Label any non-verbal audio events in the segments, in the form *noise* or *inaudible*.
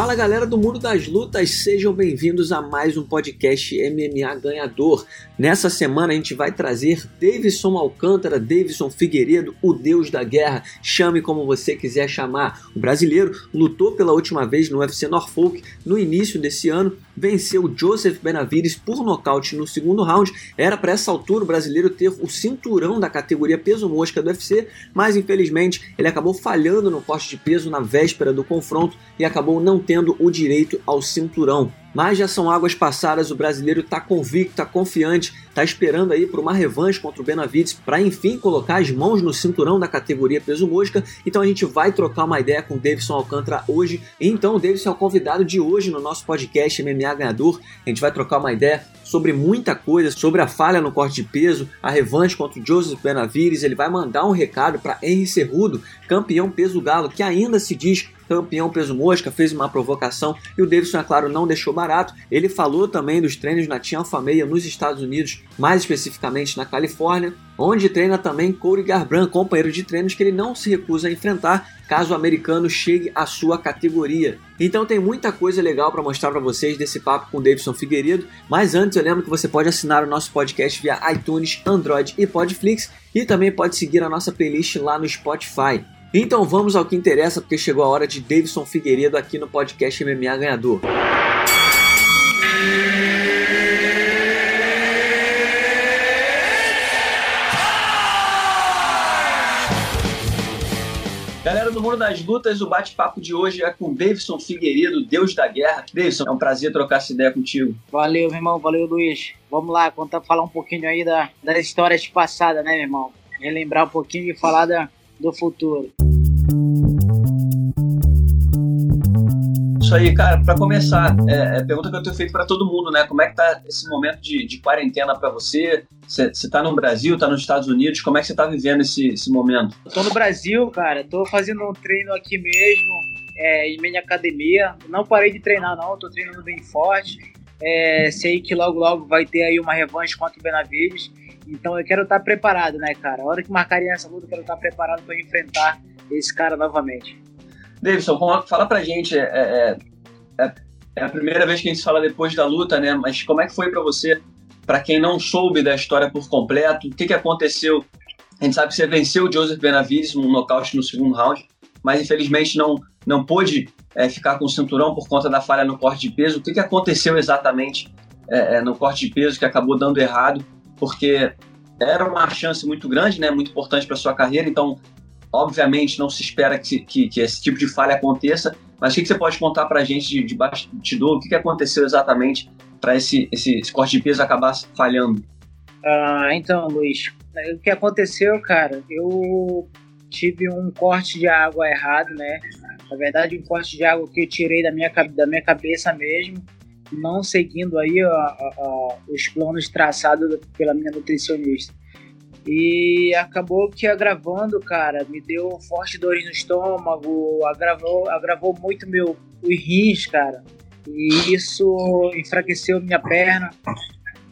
Fala galera do Mundo das Lutas, sejam bem-vindos a mais um podcast MMA Ganhador. Nessa semana a gente vai trazer Davidson Alcântara, Davidson Figueiredo, o deus da guerra, chame como você quiser chamar. O brasileiro lutou pela última vez no UFC Norfolk no início desse ano, venceu Joseph Benavides por nocaute no segundo round. Era para essa altura o brasileiro ter o cinturão da categoria peso mosca do UFC, mas infelizmente ele acabou falhando no corte de peso na véspera do confronto e acabou não tendo o direito ao cinturão. Mas já são águas passadas, o brasileiro está convicto, está confiante, está esperando aí por uma revanche contra o Benavides para enfim colocar as mãos no cinturão da categoria peso mosca. Então a gente vai trocar uma ideia com o Davidson Alcântara hoje. Então o Davidson é o convidado de hoje no nosso podcast MMA Ganhador. A gente vai trocar uma ideia sobre muita coisa, sobre a falha no corte de peso, a revanche contra o Joseph Benavides. Ele vai mandar um recado para Henry Cerrudo, campeão peso galo, que ainda se diz campeão peso mosca, fez uma provocação e o Davidson, é claro, não deixou barato. Ele falou também dos treinos na Tia Alfameia nos Estados Unidos, mais especificamente na Califórnia, onde treina também Corey Garbrandt, companheiro de treinos que ele não se recusa a enfrentar caso o americano chegue à sua categoria. Então tem muita coisa legal para mostrar para vocês desse papo com o Davidson Figueiredo, mas antes eu lembro que você pode assinar o nosso podcast via iTunes, Android e Podflix e também pode seguir a nossa playlist lá no Spotify. Então vamos ao que interessa, porque chegou a hora de Davidson Figueiredo aqui no podcast MMA Ganhador. Galera do Mundo das Lutas, o bate-papo de hoje é com Davidson Figueiredo, Deus da Guerra. Davidson, é um prazer trocar essa ideia contigo. Valeu, meu irmão, valeu, Luiz. Vamos lá, contar, falar um pouquinho aí da, das histórias passadas, né, meu irmão? Relembrar um pouquinho e falar da, do futuro. Isso aí, cara, para começar, é, é pergunta que eu tenho feito para todo mundo, né? Como é que tá esse momento de, de quarentena para você? Você tá no Brasil, tá nos Estados Unidos, como é que você tá vivendo esse, esse momento? Eu tô no Brasil, cara, tô fazendo um treino aqui mesmo, é, em minha academia. Não parei de treinar, não, tô treinando bem forte. É, sei que logo, logo vai ter aí uma revanche contra o Benavides. Então eu quero estar preparado, né, cara? A hora que marcarem essa luta, eu quero estar preparado para enfrentar esse cara novamente. Davidson, fala pra gente, é, é, é, é, a primeira vez que a gente fala depois da luta, né? Mas como é que foi para você, para quem não soube da história por completo, o que, que aconteceu? A gente sabe que você venceu o Joseph Benavides um nocaute no segundo round, mas infelizmente não, não pôde é, ficar com o cinturão por conta da falha no corte de peso. O que, que aconteceu exatamente é, é, no corte de peso que acabou dando errado? Porque era uma chance muito grande, né, muito importante para sua carreira, então Obviamente, não se espera que, que, que esse tipo de falha aconteça, mas o que, que você pode contar para a gente de, de bastidor? O que, que aconteceu exatamente para esse, esse, esse, corte de peso acabar falhando? Ah, então, Luiz, o que aconteceu, cara? Eu tive um corte de água errado, né? Na verdade, um corte de água que eu tirei da minha, da minha cabeça mesmo, não seguindo aí os planos traçados pela minha nutricionista. E acabou que agravando, cara, me deu forte dores no estômago, agravou, agravou muito meu os rins, cara. E isso enfraqueceu minha perna.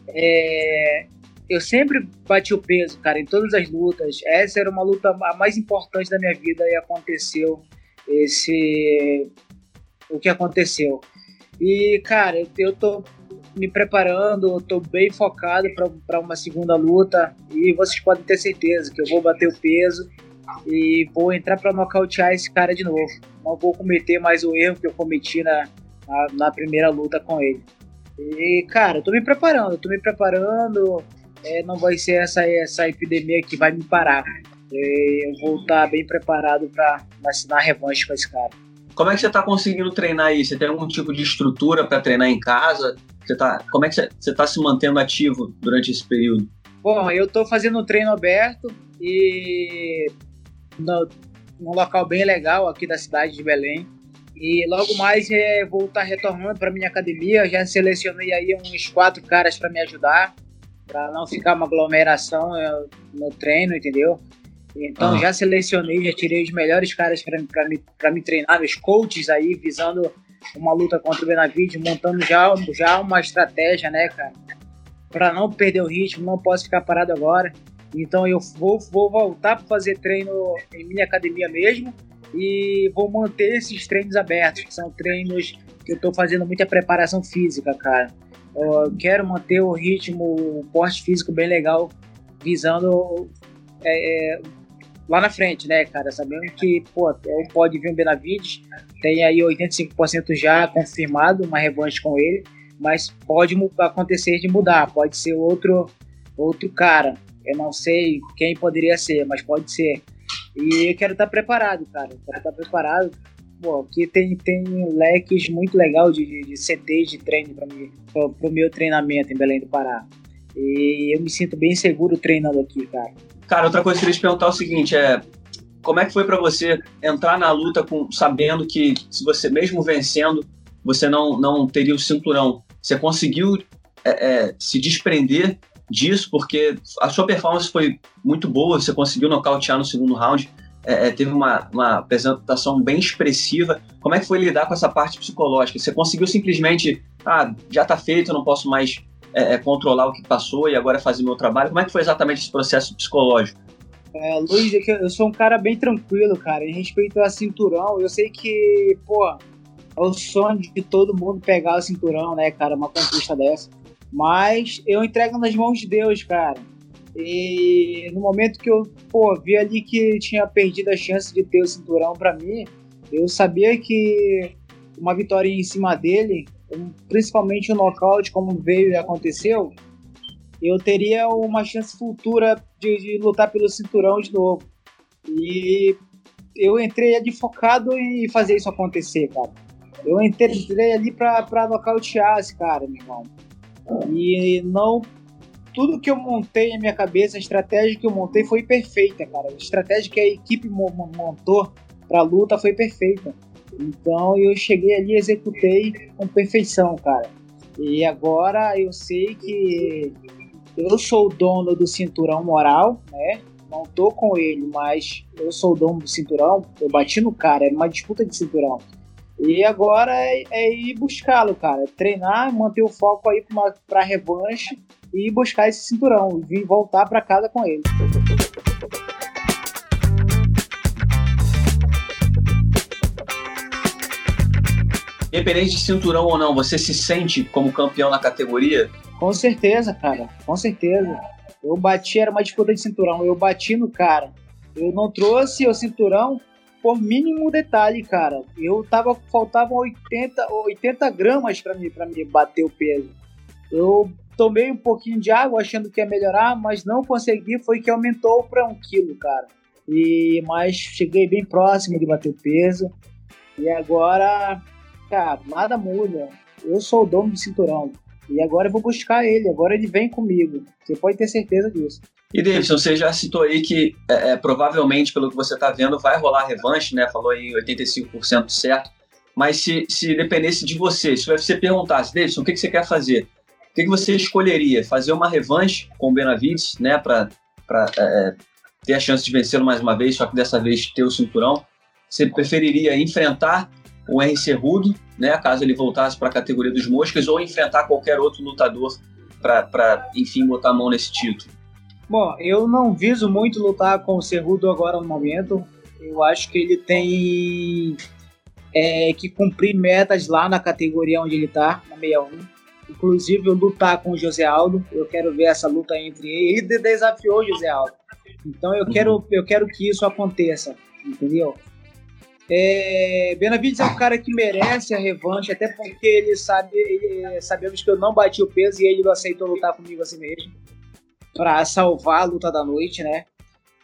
É, eu sempre bati o peso, cara, em todas as lutas. Essa era uma luta a mais importante da minha vida e aconteceu esse o que aconteceu. E, cara, eu tô me preparando, estou bem focado para uma segunda luta e vocês podem ter certeza que eu vou bater o peso e vou entrar para nocautear esse cara de novo. Não vou cometer mais o erro que eu cometi na, na, na primeira luta com ele. E, cara, eu tô me preparando, tô me preparando. É, não vai ser essa, essa epidemia que vai me parar. E eu vou estar bem preparado para assinar revanche com esse cara. Como é que você está conseguindo treinar aí? Você tem algum tipo de estrutura para treinar em casa? Você tá, como é que você está se mantendo ativo durante esse período? Bom, eu estou fazendo um treino aberto e no, num local bem legal aqui da cidade de Belém. E logo mais é, vou estar tá retornando para minha academia. já selecionei aí uns quatro caras para me ajudar, para não ficar uma aglomeração é, no treino, entendeu? Então ah. já selecionei, já tirei os melhores caras para me, me treinar, os coaches aí, visando uma luta contra o Benavides, montando já, já uma estratégia, né, cara? Para não perder o ritmo, não posso ficar parado agora. Então eu vou, vou voltar para fazer treino em minha academia mesmo e vou manter esses treinos abertos, que são treinos que eu estou fazendo muita preparação física, cara. Eu quero manter o ritmo, o porte físico bem legal, visando é, é, lá na frente, né, cara? Sabendo que, pô, pode vir o Benavides, tem aí 85% já confirmado, uma revanche com ele, mas pode acontecer de mudar, pode ser outro, outro cara. Eu não sei quem poderia ser, mas pode ser. E eu quero estar preparado, cara. Eu quero estar preparado. Pô, aqui tem, tem leques muito legal de, de, de CTs de treino para o meu treinamento em Belém do Pará. E eu me sinto bem seguro treinando aqui, cara. Cara, outra coisa que eu queria te perguntar é o seguinte, é como é que foi para você entrar na luta com sabendo que se você mesmo vencendo, você não não teria o cinturão? Você conseguiu é, é, se desprender disso porque a sua performance foi muito boa, você conseguiu nocautear no segundo round, é, é, teve uma, uma apresentação bem expressiva. Como é que foi lidar com essa parte psicológica? Você conseguiu simplesmente, ah, já está feito, eu não posso mais é, é, controlar o que passou e agora fazer meu trabalho? Como é que foi exatamente esse processo psicológico? É, Luiz, é eu sou um cara bem tranquilo, cara. Em respeito a cinturão, eu sei que, pô, é o sonho de todo mundo pegar o cinturão, né, cara? Uma conquista dessa. Mas eu entrego nas mãos de Deus, cara. E no momento que eu pô, vi ali que tinha perdido a chance de ter o cinturão para mim, eu sabia que uma vitória em cima dele, principalmente o nocaute, como veio e aconteceu, eu teria uma chance futura de, de lutar pelo cinturão de novo. E eu entrei ali focado em fazer isso acontecer, cara. Eu entrei ali pra, pra nocautear esse cara, meu irmão. E não. Tudo que eu montei na minha cabeça, a estratégia que eu montei foi perfeita, cara. A estratégia que a equipe montou pra luta foi perfeita. Então eu cheguei ali e executei com perfeição, cara. E agora eu sei que eu sou o dono do cinturão moral, né? Não tô com ele, mas eu sou o dono do cinturão. Eu bati no cara, era uma disputa de cinturão. E agora é, é ir buscá-lo, cara. Treinar, manter o foco aí para revanche e buscar esse cinturão. Vir voltar para casa com ele. Independente de cinturão ou não, você se sente como campeão na categoria? Com certeza, cara. Com certeza. Eu bati, era uma disputa de cinturão. Eu bati no cara. Eu não trouxe o cinturão por mínimo detalhe, cara. Eu tava, faltavam 80, 80 gramas para mim, pra me bater o peso. Eu tomei um pouquinho de água achando que ia melhorar, mas não consegui, foi que aumentou para um quilo, cara. E, mas cheguei bem próximo de bater o peso. E agora, cara, nada muda. Eu sou o dono do cinturão. E agora eu vou buscar ele, agora ele vem comigo. Você pode ter certeza disso. E Davidson, você já citou aí que é, é provavelmente, pelo que você está vendo, vai rolar revanche, né? Falou aí 85% certo. Mas se, se dependesse de você, se você perguntasse, Davidson, o que, que você quer fazer? O que, que você escolheria? Fazer uma revanche com o Benavides, né? Para é, é, ter a chance de vencê-lo mais uma vez, só que dessa vez ter o cinturão. Você preferiria enfrentar o RC Rudo, né? Caso ele voltasse para a categoria dos moscas, ou enfrentar qualquer outro lutador para, enfim, botar a mão nesse título? Bom, eu não viso muito lutar com o Cerrudo agora no momento. Eu acho que ele tem é, que cumprir metas lá na categoria onde ele está, na 61. Inclusive, eu lutar com o José Aldo. Eu quero ver essa luta entre ele. Ele desafiou o José Aldo. Então eu quero, eu quero que isso aconteça, entendeu? É, Benavides é um cara que merece a revanche, até porque ele sabe, ele, sabemos que eu não bati o peso e ele aceitou lutar comigo assim mesmo para salvar a luta da noite, né?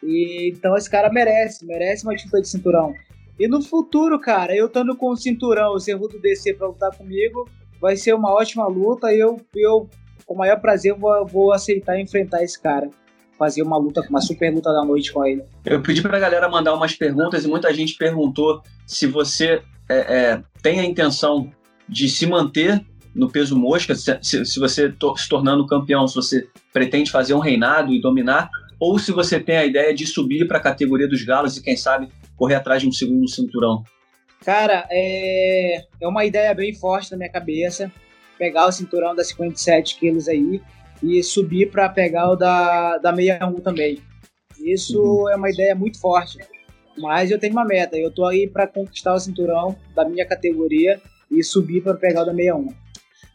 E, então esse cara merece, merece uma disputa de cinturão. E no futuro, cara, eu estando com o cinturão, o Cerrudo descer para lutar comigo, vai ser uma ótima luta e eu, eu com o maior prazer, vou, vou aceitar enfrentar esse cara. Fazer uma luta, uma super luta da noite com ele. Eu pedi pra galera mandar umas perguntas e muita gente perguntou se você é, é, tem a intenção de se manter no peso mosca, se, se você to, se tornando campeão, se você pretende fazer um reinado e dominar, ou se você tem a ideia de subir para a categoria dos galos e, quem sabe, correr atrás de um segundo cinturão? Cara, é, é uma ideia bem forte na minha cabeça, pegar o cinturão das 57 quilos aí, e subir para pegar o da, da 61 também. Isso uhum. é uma ideia muito forte. Mas eu tenho uma meta, eu tô aí para conquistar o cinturão da minha categoria e subir para pegar o da 61.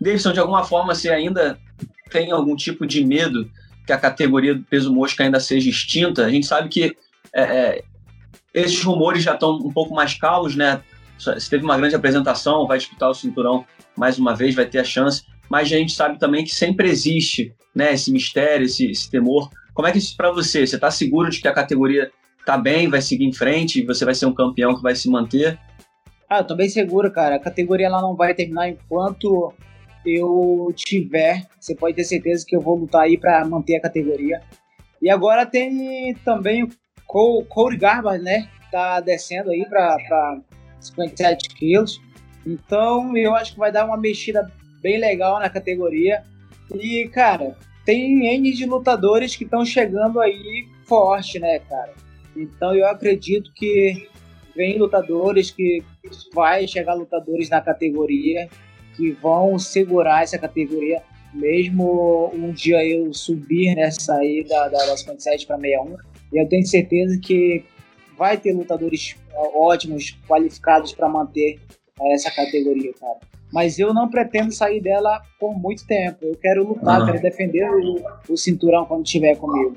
Davidson, de alguma forma você ainda tem algum tipo de medo que a categoria do peso mosca ainda seja extinta? A gente sabe que é, é, esses rumores já estão um pouco mais calmos, né? Você teve uma grande apresentação, vai disputar o cinturão mais uma vez, vai ter a chance, mas a gente sabe também que sempre existe né, esse mistério, esse, esse temor. Como é que isso para você? Você está seguro de que a categoria está bem, vai seguir em frente, você vai ser um campeão que vai se manter? Ah, eu tô bem seguro, cara. A categoria ela não vai terminar enquanto eu tiver. Você pode ter certeza que eu vou lutar aí para manter a categoria. E agora tem também o Cody Garbage, né? Tá descendo aí para 57 quilos. Então eu acho que vai dar uma mexida bem legal na categoria. E, cara, tem N de lutadores que estão chegando aí forte, né, cara? Então eu acredito que vem lutadores que vai chegar lutadores na categoria que vão segurar essa categoria mesmo um dia eu subir nessa aí da, da, das 57 para 61 e eu tenho certeza que vai ter lutadores ótimos qualificados para manter essa categoria, cara. Mas eu não pretendo sair dela por muito tempo. Eu quero lutar, quero defender o, o, cinturão quando estiver comigo.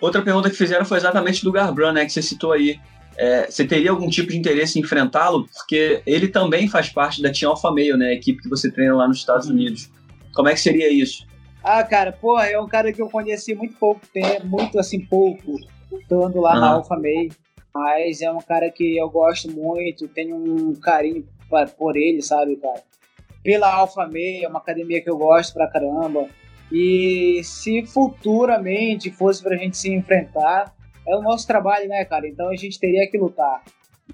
Outra pergunta que fizeram foi exatamente do Garbrandt, né, que você citou aí. É, você teria algum tipo de interesse em enfrentá-lo? Porque ele também faz parte da Team Alpha Male, né, a equipe que você treina lá nos Estados uhum. Unidos. Como é que seria isso? Ah, cara, pô, é um cara que eu conheci muito pouco tempo, muito assim, pouco, estando lá uhum. na Alpha Male. Mas é um cara que eu gosto muito, tenho um carinho por ele, sabe, cara? Pela Alpha Meia, é uma academia que eu gosto pra caramba. E se futuramente fosse pra gente se enfrentar, é o nosso trabalho, né, cara? Então a gente teria que lutar.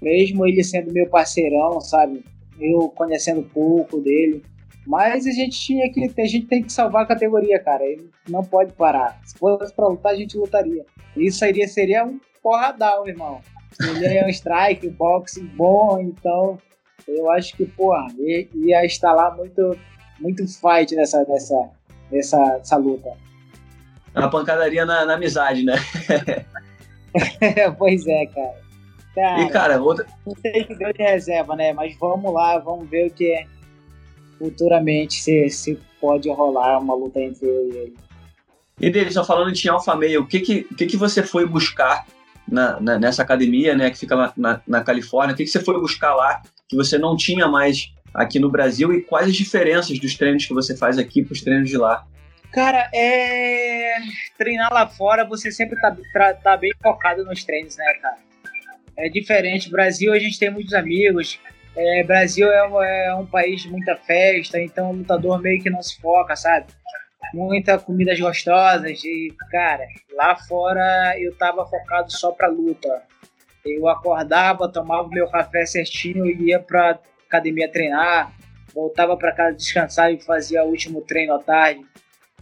Mesmo ele sendo meu parceirão, sabe? Eu conhecendo pouco dele. Mas a gente tinha que. A gente tem que salvar a categoria, cara. Ele não pode parar. Se fosse pra lutar, a gente lutaria. Isso seria, seria um porradão, irmão. Ele é um strike, boxe bom, então eu acho que, porra, ia instalar muito, muito fight nessa, nessa, nessa, nessa luta. Uma pancadaria na, na amizade, né? *laughs* pois é, cara. cara. E, cara, outra. Não sei que deu de reserva, né? Mas vamos lá, vamos ver o que é futuramente se, se pode rolar uma luta entre eu e ele. E dele, só falando em Alpha Meio, o que que, o que que você foi buscar na, na, nessa academia, né, que fica na, na, na Califórnia? O que, que você foi buscar lá que você não tinha mais aqui no Brasil e quais as diferenças dos treinos que você faz aqui para os treinos de lá? Cara, é. Treinar lá fora, você sempre tá, tá, bem focado nos treinos, né, cara? É diferente. Brasil, a gente tem muitos amigos. É, Brasil é um, é um país de muita festa, então o lutador meio que não se foca, sabe? muita comidas gostosas e, cara, lá fora eu tava focado só pra luta. Eu acordava, tomava meu café certinho e ia pra academia treinar, voltava para casa descansar e fazia o último treino à tarde.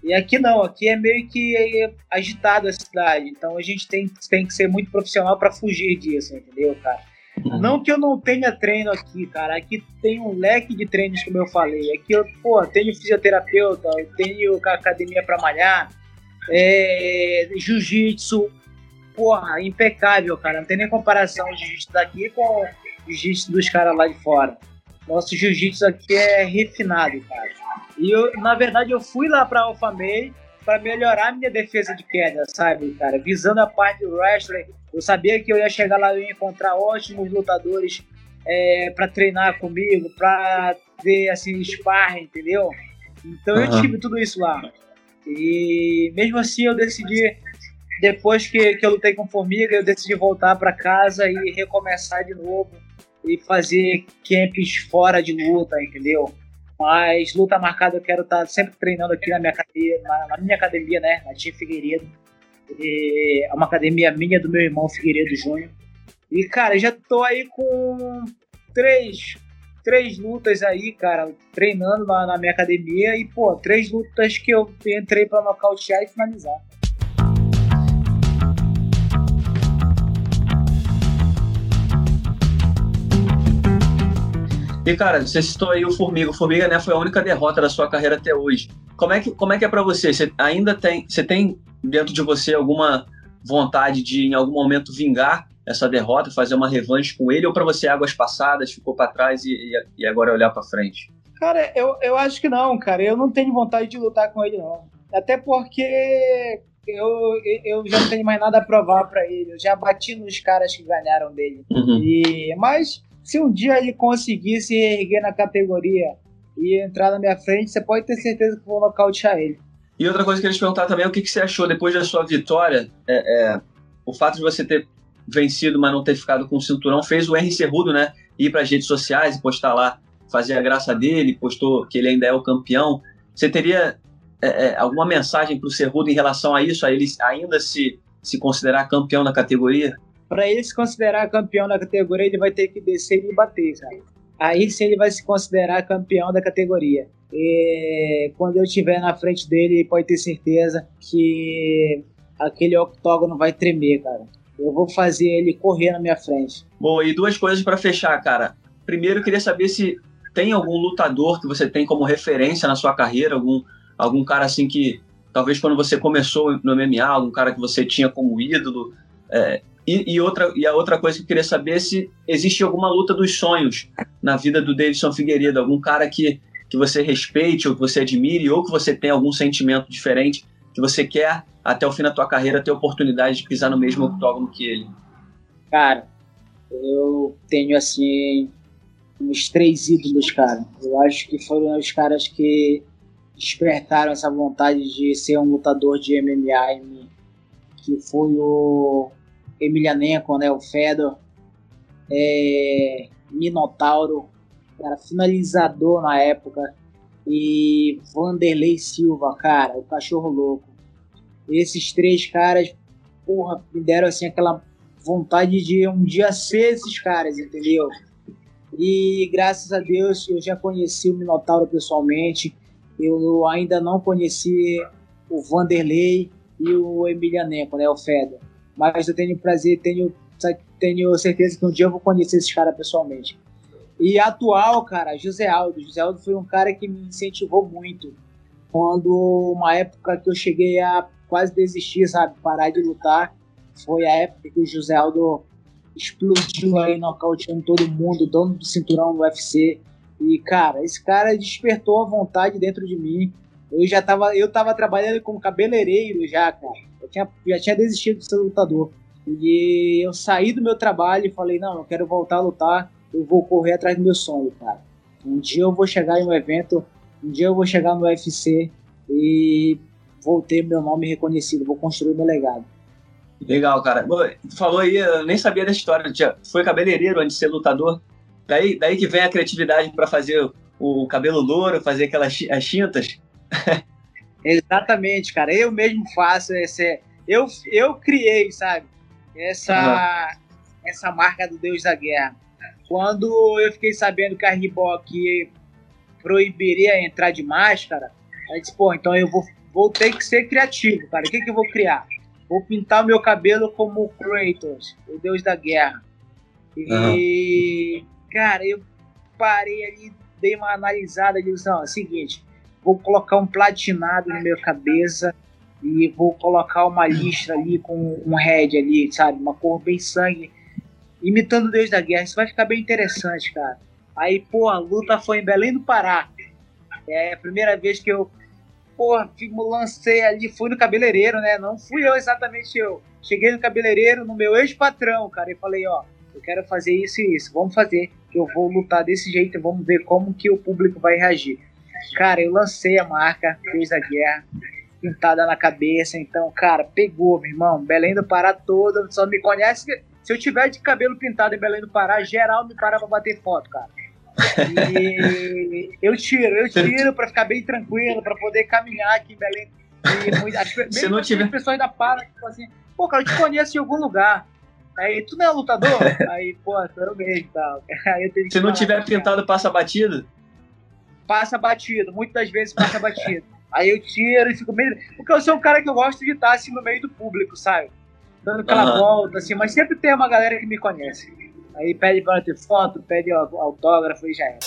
E aqui não, aqui é meio que agitado a cidade, então a gente tem, tem que ser muito profissional para fugir disso, entendeu, cara? Uhum. Não que eu não tenha treino aqui, cara. Aqui tem um leque de treinos, como eu falei. Aqui eu, pô, tenho fisioterapeuta, eu tenho academia para malhar, é, jiu-jitsu, porra, impecável, cara. Não tem nem comparação o jiu-jitsu daqui com o jiu-jitsu dos caras lá de fora. Nosso jiu-jitsu aqui é refinado, cara. E eu, na verdade, eu fui lá pra Alpha May para melhorar minha defesa de queda, sabe, cara? Visando a parte do wrestling, eu sabia que eu ia chegar lá e ia encontrar ótimos lutadores é, para treinar comigo, para ver assim sparring, entendeu? Então uhum. eu tive tudo isso lá. E mesmo assim eu decidi, depois que, que eu lutei com Formiga, eu decidi voltar para casa e recomeçar de novo e fazer camps fora de luta, entendeu? Mas luta marcada eu quero estar tá sempre treinando aqui na minha academia, na, na minha academia, né? Na Tia Figueiredo. E é uma academia minha do meu irmão Figueiredo Júnior. E, cara, já tô aí com três, três lutas aí, cara, treinando na, na minha academia. E, pô, três lutas que eu entrei para nocautear e finalizar. E, cara, você citou aí o Formiga. O Formiga né, foi a única derrota da sua carreira até hoje. Como é que, como é, que é para você? Você ainda tem, você tem dentro de você alguma vontade de em algum momento vingar essa derrota, fazer uma revanche com ele, ou para você águas passadas, ficou para trás e, e, agora é olhar para frente? Cara, eu, eu acho que não, cara. Eu não tenho vontade de lutar com ele, não. Até porque eu, eu já não tenho mais nada a provar para ele. Eu já bati nos caras que ganharam dele. Uhum. E, mas se um dia ele conseguir se erguer na categoria e entrar na minha frente, você pode ter certeza que eu vou nocautear ele. E outra coisa que eu queria te perguntar também é o que, que você achou depois da sua vitória. É, é, o fato de você ter vencido, mas não ter ficado com o cinturão, fez o Henry Cerrudo, né? Ir para as redes sociais e postar lá, fazer a graça dele, postou que ele ainda é o campeão. Você teria é, é alguma mensagem para o Cerrudo em relação a isso, a ele ainda se, se considerar campeão da categoria? Para ele se considerar campeão da categoria, ele vai ter que descer e bater, cara. Aí sim ele vai se considerar campeão da categoria. E quando eu estiver na frente dele, pode ter certeza que aquele octógono vai tremer, cara. Eu vou fazer ele correr na minha frente. Bom, e duas coisas para fechar, cara. Primeiro, eu queria saber se tem algum lutador que você tem como referência na sua carreira, algum, algum cara assim que talvez quando você começou no MMA, algum cara que você tinha como ídolo. É, e, e, outra, e a outra coisa que eu queria saber é se existe alguma luta dos sonhos na vida do Davidson Figueiredo, algum cara que, que você respeite ou que você admire, ou que você tem algum sentimento diferente que você quer até o fim da tua carreira ter oportunidade de pisar no mesmo octógono que ele? Cara, eu tenho assim uns três ídolos, cara. Eu acho que foram os caras que despertaram essa vontade de ser um lutador de MMA em mim. Que foi o Emelianenko, né? O Fedor. É, Minotauro, cara, finalizador na época. E Vanderlei Silva, cara, o cachorro louco esses três caras, porra, me deram assim aquela vontade de um dia ser esses caras, entendeu? E graças a Deus eu já conheci o Minotauro pessoalmente. Eu ainda não conheci o Vanderlei e o Emilianenko, né, o Feder. Mas eu tenho prazer, tenho, tenho certeza que um dia eu vou conhecer esses caras pessoalmente. E atual, cara, José Aldo. José Aldo foi um cara que me incentivou muito. Quando, uma época que eu cheguei a quase desistir, sabe? Parar de lutar. Foi a época que o José Aldo explodiu aí, nocauteando todo mundo, dono do cinturão do UFC. E, cara, esse cara despertou a vontade dentro de mim. Eu já tava, eu tava trabalhando como cabeleireiro já, cara. Eu tinha, já tinha desistido de ser lutador. E eu saí do meu trabalho e falei, não, eu quero voltar a lutar, eu vou correr atrás do meu sonho, cara. Um dia eu vou chegar em um evento, um dia eu vou chegar no UFC e vou ter meu nome reconhecido, vou construir meu legado. Legal, cara. Tu falou aí, eu nem sabia da história. Foi cabeleireiro antes de ser lutador. Daí, daí que vem a criatividade para fazer o cabelo louro, fazer aquelas as tintas. *laughs* Exatamente, cara. Eu mesmo faço esse. Eu, eu criei, sabe? Essa, uhum. essa marca do Deus da Guerra. Quando eu fiquei sabendo que a Reebok proibiria entrar de máscara, aí disse, pô, então eu vou vou ter que ser criativo, cara. O que, que eu vou criar? Vou pintar o meu cabelo como Kratos, o deus da guerra. E, uhum. cara, eu parei ali, dei uma analisada e disse, não, é o seguinte, vou colocar um platinado na minha cabeça e vou colocar uma listra ali com um red ali, sabe? Uma cor bem sangue, imitando o deus da guerra. Isso vai ficar bem interessante, cara. Aí, pô, a luta foi em Belém do Pará. É a primeira vez que eu porra, lancei ali, fui no cabeleireiro, né? Não fui eu exatamente eu. Cheguei no cabeleireiro, no meu ex-patrão, cara, e falei, ó, eu quero fazer isso e isso, vamos fazer, que eu vou lutar desse jeito, vamos ver como que o público vai reagir. Cara, eu lancei a marca, fez a guerra, pintada na cabeça, então, cara, pegou, meu irmão, Belém do Pará toda, só me conhece, se eu tiver de cabelo pintado em Belém do Pará, geral me para pra bater foto, cara. E *laughs* eu tiro, eu tiro para ficar bem tranquilo, para poder caminhar aqui em Belém. E muito, as, Se não tiver... as pessoas da para, tipo assim, pô, cara, eu te conheço em algum lugar. Aí, tu não é lutador? *laughs* Aí, pô, eu mesmo tal. *laughs* Aí eu Se não tiver pintado, passa batido? Passa batido, muitas das vezes passa batido. Aí eu tiro e fico meio. Porque eu sou um cara que eu gosto de estar assim no meio do público, sabe? Dando aquela uhum. volta, assim, mas sempre tem uma galera que me conhece. Aí pede para ter foto, pede autógrafo e já é.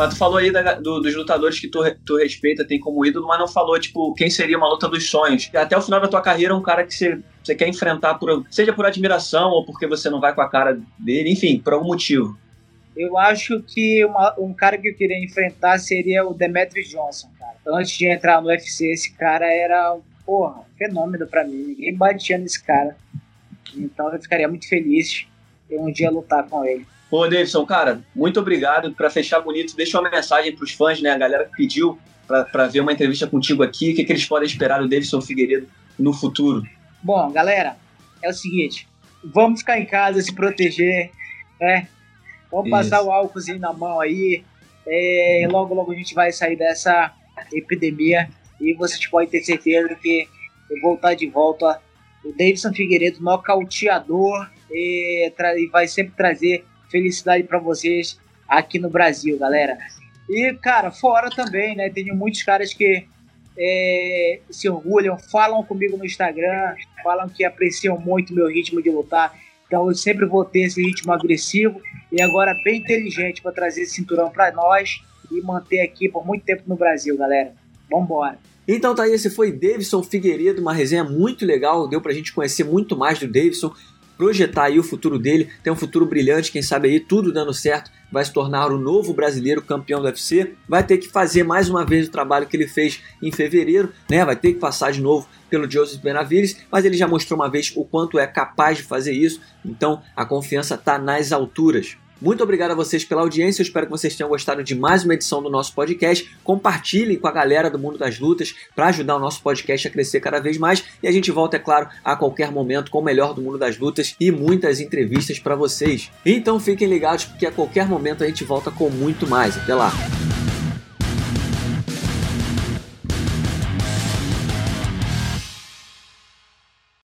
Mas tu falou aí da, do, dos lutadores que tu, tu respeita, tem como ídolo, mas não falou, tipo, quem seria uma luta dos sonhos. Até o final da tua carreira, um cara que você, você quer enfrentar, por, seja por admiração ou porque você não vai com a cara dele, enfim, por algum motivo. Eu acho que uma, um cara que eu queria enfrentar seria o Demetrius Johnson, cara. Antes de entrar no UFC, esse cara era, porra, um fenômeno para mim. Ninguém batia nesse cara. Então eu ficaria muito feliz em um dia lutar com ele. Ô, Davidson, cara, muito obrigado. Para fechar bonito, deixa uma mensagem para os fãs, né? A galera que pediu para ver uma entrevista contigo aqui. O que, que eles podem esperar do Davidson Figueiredo no futuro? Bom, galera, é o seguinte: vamos ficar em casa, se proteger, né? Vamos Isso. passar o álcoolzinho na mão aí. É, logo, logo a gente vai sair dessa epidemia e vocês podem ter certeza que eu vou estar de volta. O Davidson Figueiredo, nocauteador, e, e vai sempre trazer felicidade para vocês aqui no Brasil, galera. E, cara, fora também, né? Tenho muitos caras que é, se orgulham, falam comigo no Instagram, falam que apreciam muito meu ritmo de lutar. Então eu sempre vou ter esse ritmo agressivo e agora bem inteligente para trazer esse cinturão para nós e manter aqui por muito tempo no Brasil, galera. Vambora! Então tá aí, esse foi Davidson Figueiredo, uma resenha muito legal, deu pra gente conhecer muito mais do Davidson projetar aí o futuro dele, tem um futuro brilhante, quem sabe aí tudo dando certo, vai se tornar o novo brasileiro campeão do UFC, vai ter que fazer mais uma vez o trabalho que ele fez em fevereiro, né? Vai ter que passar de novo pelo Joseph Benavides, mas ele já mostrou uma vez o quanto é capaz de fazer isso, então a confiança está nas alturas. Muito obrigado a vocês pela audiência. Eu espero que vocês tenham gostado de mais uma edição do nosso podcast. Compartilhem com a galera do mundo das lutas para ajudar o nosso podcast a crescer cada vez mais. E a gente volta, é claro, a qualquer momento com o melhor do mundo das lutas e muitas entrevistas para vocês. Então fiquem ligados porque a qualquer momento a gente volta com muito mais. Até lá.